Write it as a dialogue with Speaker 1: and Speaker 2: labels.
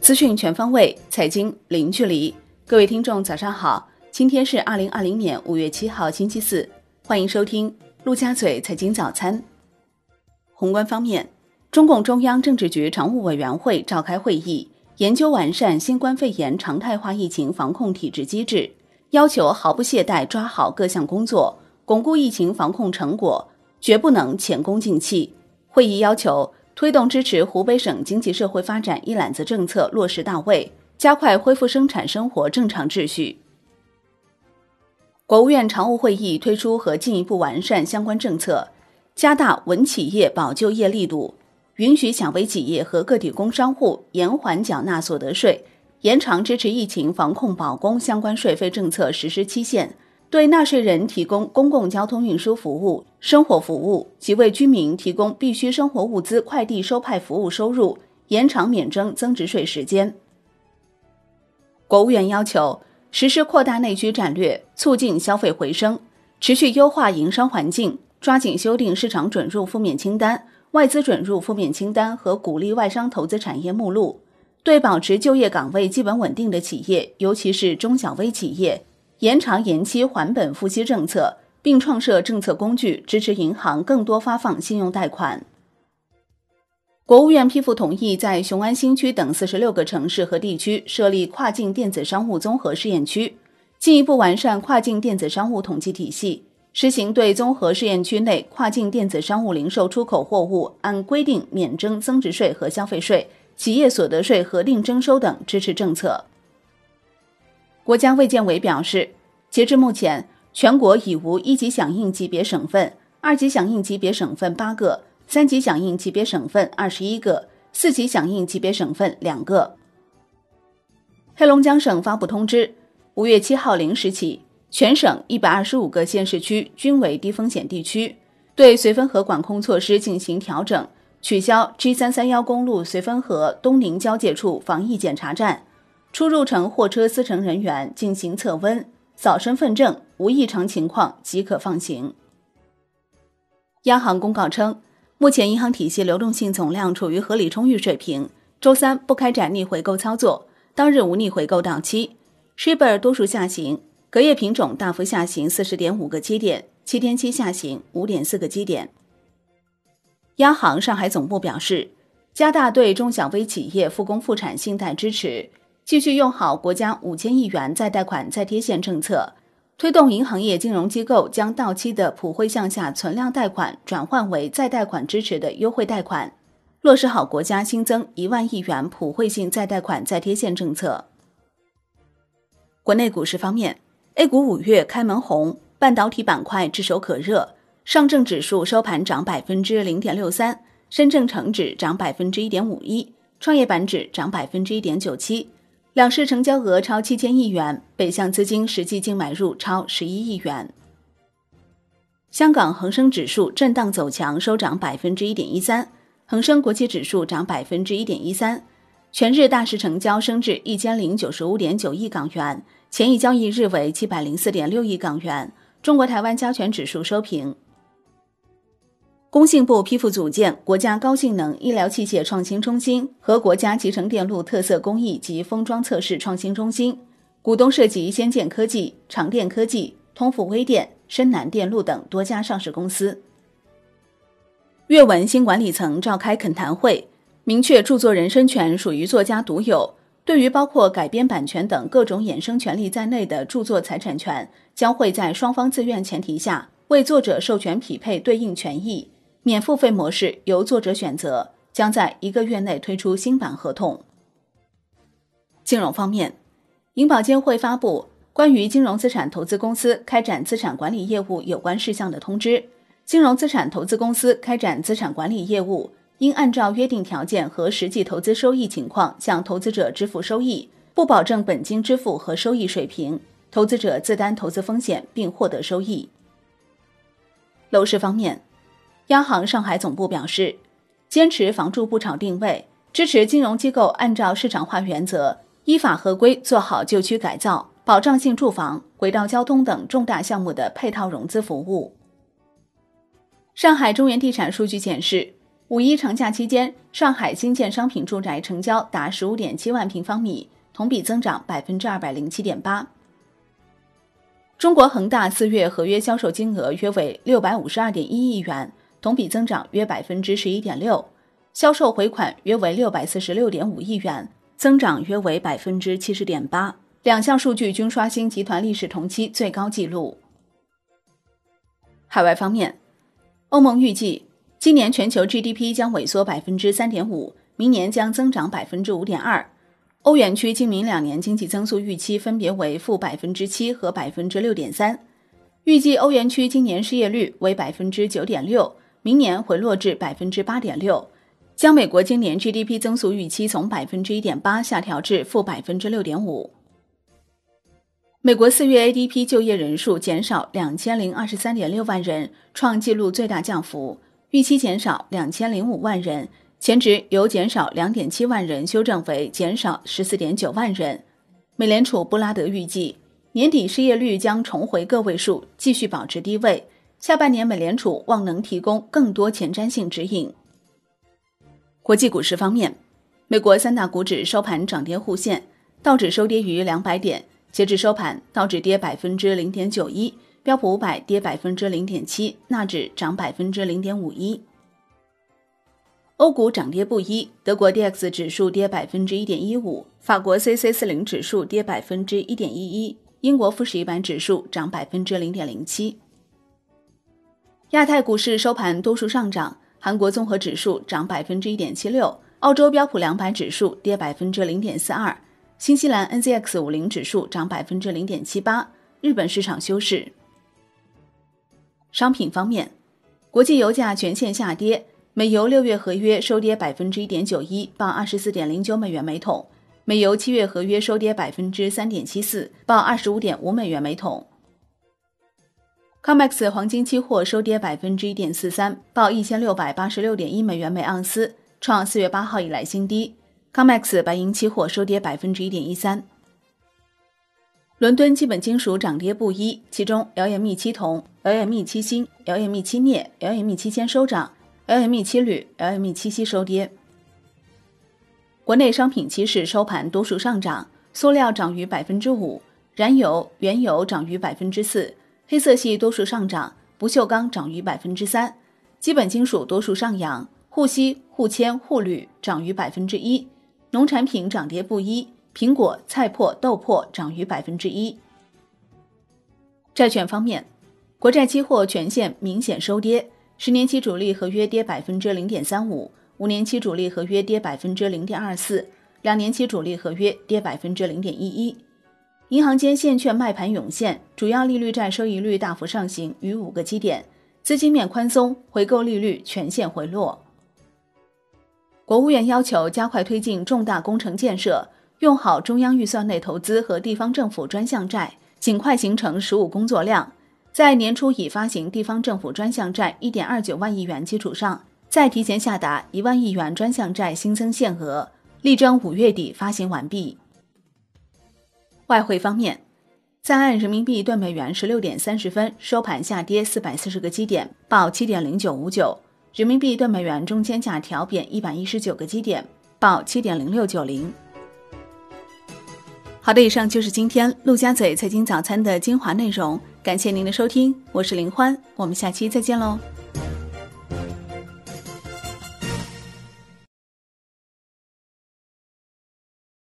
Speaker 1: 资讯全方位，财经零距离。各位听众，早上好！今天是二零二零年五月七号，星期四。欢迎收听陆家嘴财经早餐。宏观方面，中共中央政治局常务委员会召开会议，研究完善新冠肺炎常态化疫情防控体制机制，要求毫不懈怠抓好各项工作，巩固疫情防控成果，绝不能前功尽弃。会议要求。推动支持湖北省经济社会发展一揽子政策落实到位，加快恢复生产生活正常秩序。国务院常务会议推出和进一步完善相关政策，加大稳企业保就业力度，允许小微企业和个体工商户延缓缴纳所得税，延长支持疫情防控保供相关税费政策实施期限。对纳税人提供公共交通运输服务、生活服务及为居民提供必需生活物资快递收派服务收入延长免征增值税时间。国务院要求实施扩大内需战略，促进消费回升，持续优化营商环境，抓紧修订市场准入负面清单、外资准入负面清单和鼓励外商投资产业目录。对保持就业岗位基本稳定的企业，尤其是中小微企业。延长延期还本付息政策，并创设政策工具，支持银行更多发放信用贷款。国务院批复同意在雄安新区等四十六个城市和地区设立跨境电子商务综合试验区，进一步完善跨境电子商务统计体系，实行对综合试验区内跨境电子商务零售出口货物按规定免征增值税和消费税、企业所得税核定征收等支持政策。国家卫健委表示，截至目前，全国已无一级响应级别省份、二级响应级别省份八个，三级响应级别省份二十一个，四级响应级别省份两个。黑龙江省发布通知，五月七号零时起，全省一百二十五个县市区均为低风险地区，对绥芬河管控措施进行调整，取消 G 三三幺公路绥芬河东宁交界处防疫检查站。出入城货车司乘人员进行测温、扫身份证，无异常情况即可放行。央行公告称，目前银行体系流动性总量处于合理充裕水平，周三不开展逆回购操作，当日无逆回购到期。Shibor 多数下行，隔夜品种大幅下行四十点五个基点，七天期下行五点四个基点。央行上海总部表示，加大对中小微企业复工复产信贷支持。继续用好国家五千亿元再贷款再贴现政策，推动银行业金融机构将到期的普惠项下存量贷款转换为再贷款支持的优惠贷款，落实好国家新增一万亿元普惠性再贷款再贴现政策。国内股市方面，A 股五月开门红，半导体板块炙手可热，上证指数收盘涨百分之零点六三，深证成指涨百分之一点五一，创业板指涨百分之一点九七。两市成交额超七千亿元，北向资金实际净买入超十一亿元。香港恒生指数震荡走强，收涨百分之一点一三，恒生国际指数涨百分之一点一三。全日大市成交升至一千零九十五点九亿港元，前一交易日为七百零四点六亿港元。中国台湾加权指数收平。工信部批复组建国家高性能医疗器械创新中心和国家集成电路特色工艺及封装测试创新中心，股东涉及先建科技、长电科技、通富微电、深南电路等多家上市公司。阅文新管理层召开恳谈会，明确著作人身权属于作家独有，对于包括改编版权等各种衍生权利在内的著作财产权，将会在双方自愿前提下为作者授权匹配对应权益。免付费模式由作者选择，将在一个月内推出新版合同。金融方面，银保监会发布关于金融资产投资公司开展资产管理业务有关事项的通知。金融资产投资公司开展资产管理业务，应按照约定条件和实际投资收益情况向投资者支付收益，不保证本金支付和收益水平，投资者自担投资风险并获得收益。楼市方面。央行上海总部表示，坚持房住不炒定位，支持金融机构按照市场化原则，依法合规做好旧区改造、保障性住房、轨道交通等重大项目的配套融资服务。上海中原地产数据显示，五一长假期间，上海新建商品住宅成交达十五点七万平方米，同比增长百分之二百零七点八。中国恒大四月合约销售金额约为六百五十二点一亿元，同比增长约百分之十一点六，销售回款约为六百四十六点五亿元，增长约为百分之七十点八。两项数据均刷新集团历史同期最高纪录。海外方面，欧盟预计今年全球 GDP 将萎缩百分之三点五，明年将增长百分之五点二。欧元区今明两年经济增速预期分别为负百分之七和百分之六点三，预计欧元区今年失业率为百分之九点六，明年回落至百分之八点六，将美国今年 GDP 增速预期从百分之一点八下调至负百分之六点五。美国四月 ADP 就业人数减少两千零二十三点六万人，创纪录最大降幅，预期减少两千零五万人。前值由减少两点七万人修正为减少十四点九万人。美联储布拉德预计，年底失业率将重回个位数，继续保持低位。下半年美联储望能提供更多前瞻性指引。国际股市方面，美国三大股指收盘涨跌互现，道指收跌于两百点，截至收盘，道指跌百分之零点九一，标普五百跌百分之零点七，纳指涨百分之零点五一。欧股涨跌不一，德国 D X 指数跌百分之一点一五，法国 C C 四零指数跌百分之一点一一，英国富时一百指数涨百分之零点零七。亚太股市收盘多数上涨，韩国综合指数涨百分之一点七六，澳洲标普两百指数跌百分之零点四二，新西兰 N Z X 五零指数涨百分之零点七八，日本市场休市。商品方面，国际油价全线下跌。美油六月合约收跌百分之一点九一，报二十四点零九美元每桶；美油七月合约收跌百分之三点七四，报二十五点五美元每桶。COMEX 黄金期货收跌百分之一点四三，报一千六百八十六点一美元每盎司，创四月八号以来新低。COMEX 白银期货收跌百分之一点一三。伦敦基本金属涨跌不一，其中 LME 七铜、LME 七锌、LME 七镍、LME 七铅收涨。LME 七铝、LME 七锡收跌。国内商品期市收盘多数上涨，塑料涨逾百分之五，燃油、原油涨逾百分之四，黑色系多数上涨，不锈钢涨逾百分之三，基本金属多数上扬，沪锡、沪铅、沪铝涨逾百分之一，农产品涨跌不一，苹果、菜粕、豆粕涨逾百分之一。债券方面，国债期货全线明显收跌。十年期主力合约跌百分之零点三五，五年期主力合约跌百分之零点二四，两年期主力合约跌百分之零点一一。银行间现券卖盘涌现，主要利率债收益率大幅上行逾五个基点，资金面宽松，回购利率全线回落。国务院要求加快推进重大工程建设，用好中央预算内投资和地方政府专项债，尽快形成实务工作量。在年初已发行地方政府专项债一点二九万亿元基础上，再提前下达一万亿元专项债新增限额，力争五月底发行完毕。外汇方面，在岸人民币兑美元十六点三十分收盘下跌四百四十个基点，报七点零九五九；人民币兑美元中间价调贬一百一十九个基点，报七点零六九零。好的，以上就是今天陆家嘴财经早餐的精华内容。感谢您的收听，我是林欢，我们下期再见喽。